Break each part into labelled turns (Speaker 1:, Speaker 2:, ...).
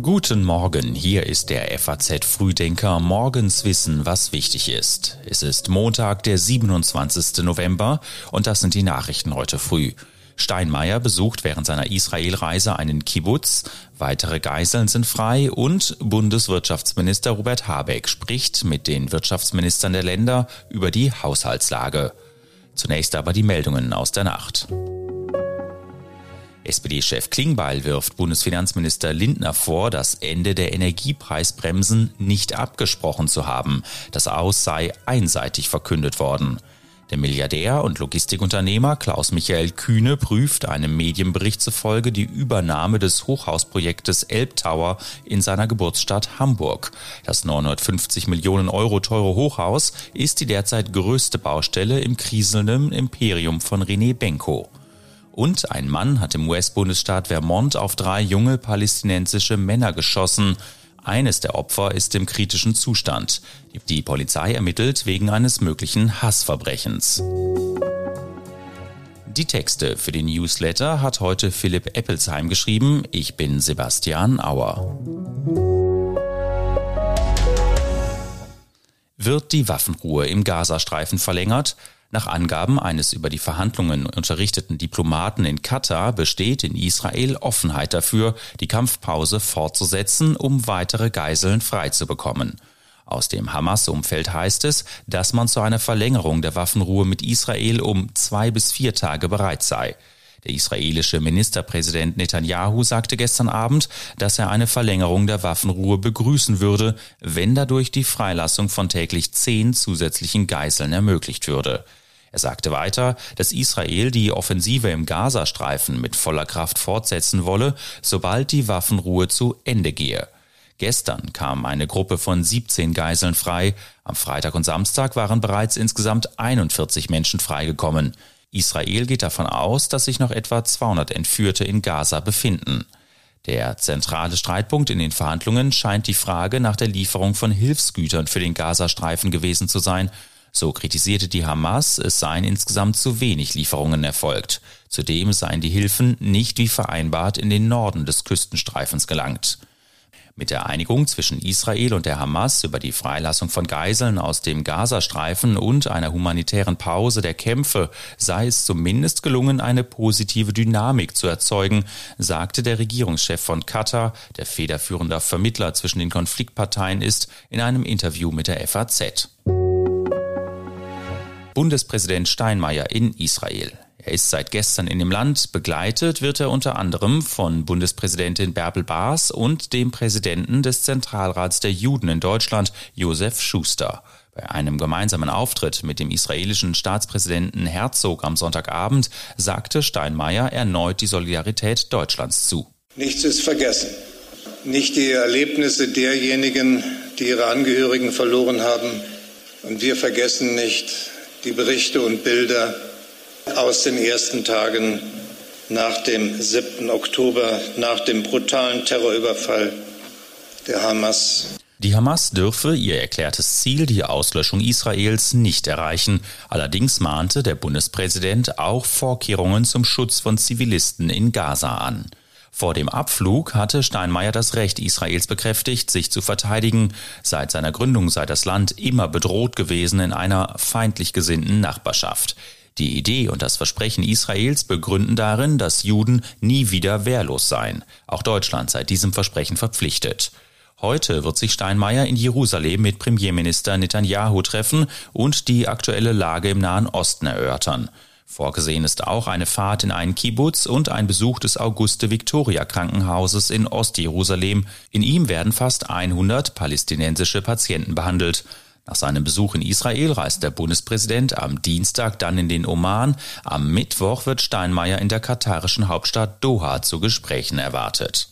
Speaker 1: Guten Morgen, hier ist der FAZ Frühdenker. Morgens wissen, was wichtig ist. Es ist Montag, der 27. November und das sind die Nachrichten heute früh. Steinmeier besucht während seiner Israelreise einen Kibbutz, weitere Geiseln sind frei und Bundeswirtschaftsminister Robert Habeck spricht mit den Wirtschaftsministern der Länder über die Haushaltslage. Zunächst aber die Meldungen aus der Nacht. SPD-Chef Klingbeil wirft Bundesfinanzminister Lindner vor, das Ende der Energiepreisbremsen nicht abgesprochen zu haben. Das Aus sei einseitig verkündet worden. Der Milliardär und Logistikunternehmer Klaus Michael Kühne prüft einem Medienbericht zufolge die Übernahme des Hochhausprojektes Elbtower in seiner Geburtsstadt Hamburg. Das 950 Millionen Euro teure Hochhaus ist die derzeit größte Baustelle im kriselnden Imperium von René Benko. Und ein Mann hat im US-Bundesstaat Vermont auf drei junge palästinensische Männer geschossen. Eines der Opfer ist im kritischen Zustand. Die Polizei ermittelt wegen eines möglichen Hassverbrechens. Die Texte für den Newsletter hat heute Philipp Eppelsheim geschrieben. Ich bin Sebastian Auer. Wird die Waffenruhe im Gazastreifen verlängert? Nach Angaben eines über die Verhandlungen unterrichteten Diplomaten in Katar besteht in Israel Offenheit dafür, die Kampfpause fortzusetzen, um weitere Geiseln freizubekommen. Aus dem Hamas-Umfeld heißt es, dass man zu einer Verlängerung der Waffenruhe mit Israel um zwei bis vier Tage bereit sei. Der israelische Ministerpräsident Netanyahu sagte gestern Abend, dass er eine Verlängerung der Waffenruhe begrüßen würde, wenn dadurch die Freilassung von täglich zehn zusätzlichen Geiseln ermöglicht würde. Er sagte weiter, dass Israel die Offensive im Gazastreifen mit voller Kraft fortsetzen wolle, sobald die Waffenruhe zu Ende gehe. Gestern kam eine Gruppe von 17 Geiseln frei. Am Freitag und Samstag waren bereits insgesamt 41 Menschen freigekommen. Israel geht davon aus, dass sich noch etwa 200 Entführte in Gaza befinden. Der zentrale Streitpunkt in den Verhandlungen scheint die Frage nach der Lieferung von Hilfsgütern für den Gazastreifen gewesen zu sein so kritisierte die Hamas, es seien insgesamt zu wenig Lieferungen erfolgt. Zudem seien die Hilfen nicht wie vereinbart in den Norden des Küstenstreifens gelangt. Mit der Einigung zwischen Israel und der Hamas über die Freilassung von Geiseln aus dem Gazastreifen und einer humanitären Pause der Kämpfe sei es zumindest gelungen, eine positive Dynamik zu erzeugen, sagte der Regierungschef von Katar, der federführender Vermittler zwischen den Konfliktparteien ist, in einem Interview mit der FAZ. Bundespräsident Steinmeier in Israel. Er ist seit gestern in dem Land. Begleitet wird er unter anderem von Bundespräsidentin Bärbel Baas und dem Präsidenten des Zentralrats der Juden in Deutschland, Josef Schuster. Bei einem gemeinsamen Auftritt mit dem israelischen Staatspräsidenten Herzog am Sonntagabend sagte Steinmeier erneut die Solidarität Deutschlands zu.
Speaker 2: Nichts ist vergessen. Nicht die Erlebnisse derjenigen, die ihre Angehörigen verloren haben. Und wir vergessen nicht die Berichte und Bilder aus den ersten Tagen nach dem 7. Oktober, nach dem brutalen Terrorüberfall der Hamas.
Speaker 1: Die Hamas dürfe ihr erklärtes Ziel, die Auslöschung Israels, nicht erreichen. Allerdings mahnte der Bundespräsident auch Vorkehrungen zum Schutz von Zivilisten in Gaza an. Vor dem Abflug hatte Steinmeier das Recht Israels bekräftigt, sich zu verteidigen. Seit seiner Gründung sei das Land immer bedroht gewesen in einer feindlich gesinnten Nachbarschaft. Die Idee und das Versprechen Israels begründen darin, dass Juden nie wieder wehrlos seien. Auch Deutschland sei diesem Versprechen verpflichtet. Heute wird sich Steinmeier in Jerusalem mit Premierminister Netanyahu treffen und die aktuelle Lage im Nahen Osten erörtern. Vorgesehen ist auch eine Fahrt in einen Kibbutz und ein Besuch des Auguste-Victoria-Krankenhauses in Ostjerusalem. In ihm werden fast 100 palästinensische Patienten behandelt. Nach seinem Besuch in Israel reist der Bundespräsident am Dienstag dann in den Oman. Am Mittwoch wird Steinmeier in der katarischen Hauptstadt Doha zu Gesprächen erwartet.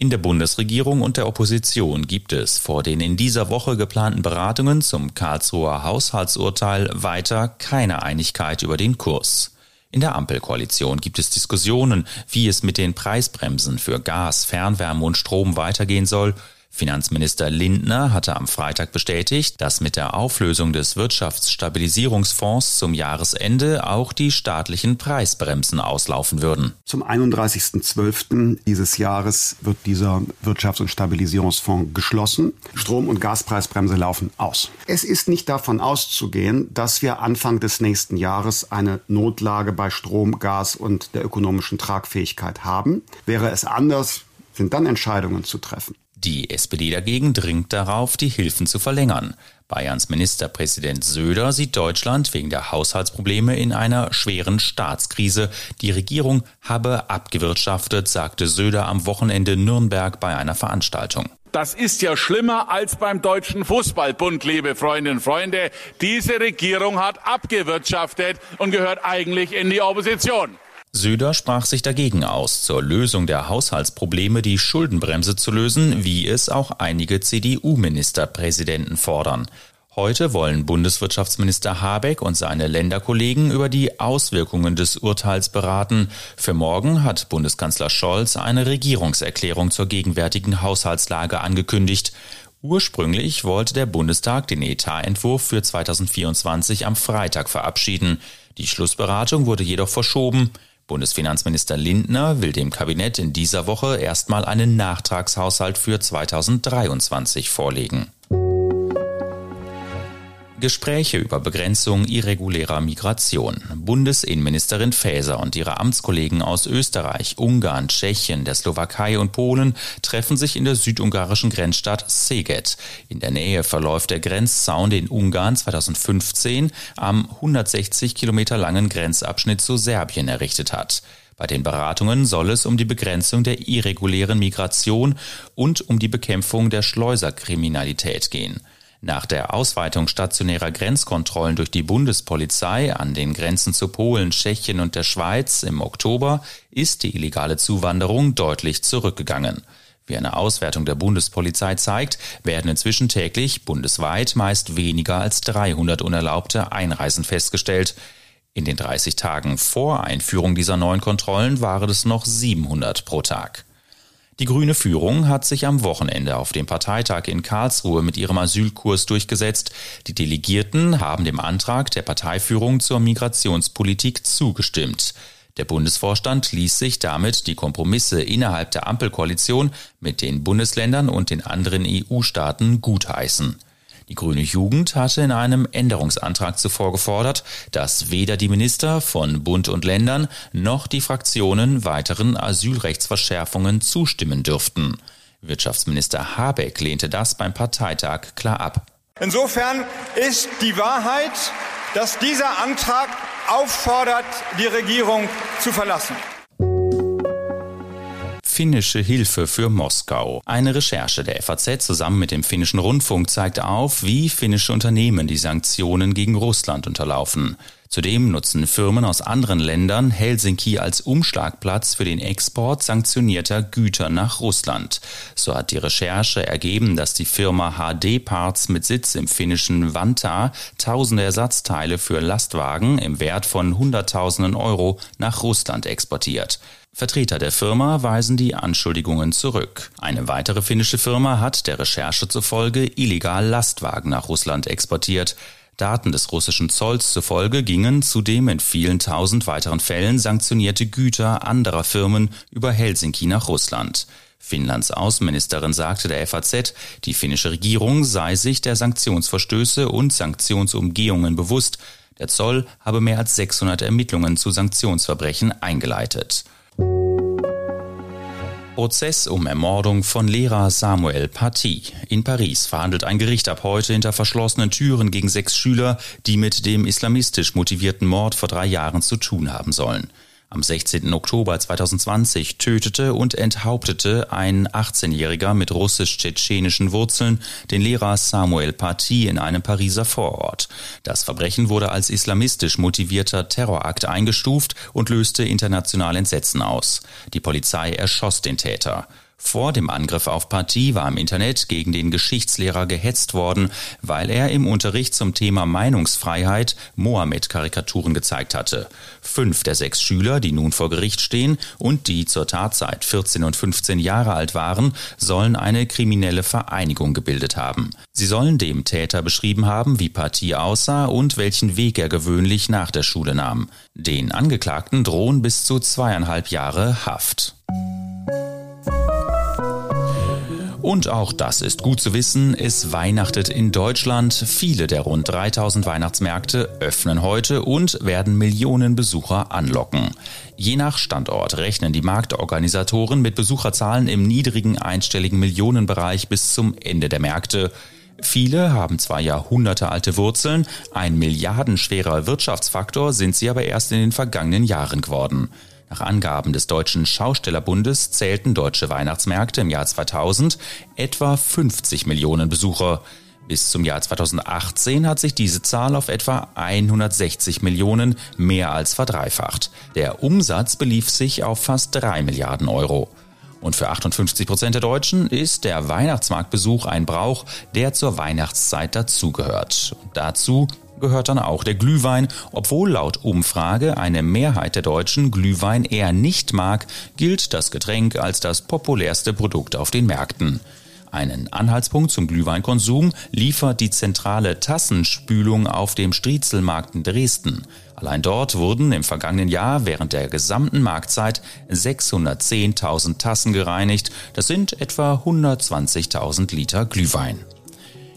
Speaker 1: In der Bundesregierung und der Opposition gibt es vor den in dieser Woche geplanten Beratungen zum Karlsruher Haushaltsurteil weiter keine Einigkeit über den Kurs. In der Ampelkoalition gibt es Diskussionen, wie es mit den Preisbremsen für Gas, Fernwärme und Strom weitergehen soll. Finanzminister Lindner hatte am Freitag bestätigt, dass mit der Auflösung des Wirtschaftsstabilisierungsfonds zum Jahresende auch die staatlichen Preisbremsen auslaufen würden.
Speaker 3: Zum 31.12. dieses Jahres wird dieser Wirtschafts- und Stabilisierungsfonds geschlossen. Strom- und Gaspreisbremse laufen aus. Es ist nicht davon auszugehen, dass wir Anfang des nächsten Jahres eine Notlage bei Strom, Gas und der ökonomischen Tragfähigkeit haben. Wäre es anders, sind dann Entscheidungen zu treffen.
Speaker 1: Die SPD dagegen dringt darauf, die Hilfen zu verlängern. Bayerns Ministerpräsident Söder sieht Deutschland wegen der Haushaltsprobleme in einer schweren Staatskrise. Die Regierung habe abgewirtschaftet, sagte Söder am Wochenende Nürnberg bei einer Veranstaltung.
Speaker 4: Das ist ja schlimmer als beim Deutschen Fußballbund, liebe Freundinnen und Freunde. Diese Regierung hat abgewirtschaftet und gehört eigentlich in die Opposition.
Speaker 1: Söder sprach sich dagegen aus, zur Lösung der Haushaltsprobleme die Schuldenbremse zu lösen, wie es auch einige CDU-Ministerpräsidenten fordern. Heute wollen Bundeswirtschaftsminister Habeck und seine Länderkollegen über die Auswirkungen des Urteils beraten. Für morgen hat Bundeskanzler Scholz eine Regierungserklärung zur gegenwärtigen Haushaltslage angekündigt. Ursprünglich wollte der Bundestag den Etatentwurf für 2024 am Freitag verabschieden. Die Schlussberatung wurde jedoch verschoben. Bundesfinanzminister Lindner will dem Kabinett in dieser Woche erstmal einen Nachtragshaushalt für 2023 vorlegen. Gespräche über Begrenzung irregulärer Migration. Bundesinnenministerin Faeser und ihre Amtskollegen aus Österreich, Ungarn, Tschechien, der Slowakei und Polen treffen sich in der südungarischen Grenzstadt Szeged. In der Nähe verläuft der Grenzzaun, den Ungarn 2015 am 160 Kilometer langen Grenzabschnitt zu Serbien errichtet hat. Bei den Beratungen soll es um die Begrenzung der irregulären Migration und um die Bekämpfung der Schleuserkriminalität gehen. Nach der Ausweitung stationärer Grenzkontrollen durch die Bundespolizei an den Grenzen zu Polen, Tschechien und der Schweiz im Oktober ist die illegale Zuwanderung deutlich zurückgegangen. Wie eine Auswertung der Bundespolizei zeigt, werden inzwischen täglich bundesweit meist weniger als 300 unerlaubte Einreisen festgestellt. In den 30 Tagen vor Einführung dieser neuen Kontrollen waren es noch 700 pro Tag. Die grüne Führung hat sich am Wochenende auf dem Parteitag in Karlsruhe mit ihrem Asylkurs durchgesetzt. Die Delegierten haben dem Antrag der Parteiführung zur Migrationspolitik zugestimmt. Der Bundesvorstand ließ sich damit die Kompromisse innerhalb der Ampelkoalition mit den Bundesländern und den anderen EU-Staaten gutheißen. Die Grüne Jugend hatte in einem Änderungsantrag zuvor gefordert, dass weder die Minister von Bund und Ländern noch die Fraktionen weiteren Asylrechtsverschärfungen zustimmen dürften. Wirtschaftsminister Habeck lehnte das beim Parteitag klar ab.
Speaker 5: Insofern ist die Wahrheit, dass dieser Antrag auffordert, die Regierung zu verlassen
Speaker 1: finnische Hilfe für Moskau. Eine Recherche der FAZ zusammen mit dem finnischen Rundfunk zeigt auf, wie finnische Unternehmen die Sanktionen gegen Russland unterlaufen. Zudem nutzen Firmen aus anderen Ländern Helsinki als Umschlagplatz für den Export sanktionierter Güter nach Russland. So hat die Recherche ergeben, dass die Firma HD Parts mit Sitz im finnischen Vantaa tausende Ersatzteile für Lastwagen im Wert von Hunderttausenden Euro nach Russland exportiert. Vertreter der Firma weisen die Anschuldigungen zurück. Eine weitere finnische Firma hat der Recherche zufolge illegal Lastwagen nach Russland exportiert. Daten des russischen Zolls zufolge gingen zudem in vielen tausend weiteren Fällen sanktionierte Güter anderer Firmen über Helsinki nach Russland. Finnlands Außenministerin sagte der FAZ, die finnische Regierung sei sich der Sanktionsverstöße und Sanktionsumgehungen bewusst. Der Zoll habe mehr als 600 Ermittlungen zu Sanktionsverbrechen eingeleitet. Prozess um Ermordung von Lehrer Samuel Paty. In Paris verhandelt ein Gericht ab heute hinter verschlossenen Türen gegen sechs Schüler, die mit dem islamistisch motivierten Mord vor drei Jahren zu tun haben sollen. Am 16. Oktober 2020 tötete und enthauptete ein 18-Jähriger mit russisch-tschetschenischen Wurzeln den Lehrer Samuel Paty in einem Pariser Vorort. Das Verbrechen wurde als islamistisch motivierter Terrorakt eingestuft und löste international Entsetzen aus. Die Polizei erschoss den Täter. Vor dem Angriff auf Partie war im Internet gegen den Geschichtslehrer gehetzt worden, weil er im Unterricht zum Thema Meinungsfreiheit Mohammed-Karikaturen gezeigt hatte. Fünf der sechs Schüler, die nun vor Gericht stehen und die zur Tatzeit 14 und 15 Jahre alt waren, sollen eine kriminelle Vereinigung gebildet haben. Sie sollen dem Täter beschrieben haben, wie Partie aussah und welchen Weg er gewöhnlich nach der Schule nahm. Den Angeklagten drohen bis zu zweieinhalb Jahre Haft. Und auch das ist gut zu wissen, es weihnachtet in Deutschland. Viele der rund 3000 Weihnachtsmärkte öffnen heute und werden Millionen Besucher anlocken. Je nach Standort rechnen die Marktorganisatoren mit Besucherzahlen im niedrigen einstelligen Millionenbereich bis zum Ende der Märkte. Viele haben zwar jahrhundertealte Wurzeln, ein milliardenschwerer Wirtschaftsfaktor sind sie aber erst in den vergangenen Jahren geworden. Nach Angaben des Deutschen Schaustellerbundes zählten deutsche Weihnachtsmärkte im Jahr 2000 etwa 50 Millionen Besucher. Bis zum Jahr 2018 hat sich diese Zahl auf etwa 160 Millionen mehr als verdreifacht. Der Umsatz belief sich auf fast 3 Milliarden Euro. Und für 58 Prozent der Deutschen ist der Weihnachtsmarktbesuch ein Brauch, der zur Weihnachtszeit dazugehört. Dazu gehört dann auch der Glühwein. Obwohl laut Umfrage eine Mehrheit der Deutschen Glühwein eher nicht mag, gilt das Getränk als das populärste Produkt auf den Märkten. Einen Anhaltspunkt zum Glühweinkonsum liefert die zentrale Tassenspülung auf dem Striezelmarkt in Dresden. Allein dort wurden im vergangenen Jahr während der gesamten Marktzeit 610.000 Tassen gereinigt. Das sind etwa 120.000 Liter Glühwein.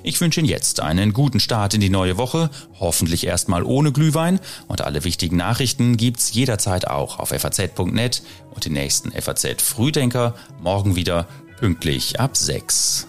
Speaker 1: Ich wünsche Ihnen jetzt einen guten Start in die neue Woche, hoffentlich erstmal ohne Glühwein und alle wichtigen Nachrichten gibt's jederzeit auch auf faz.net und den nächsten FAZ Frühdenker morgen wieder pünktlich ab 6.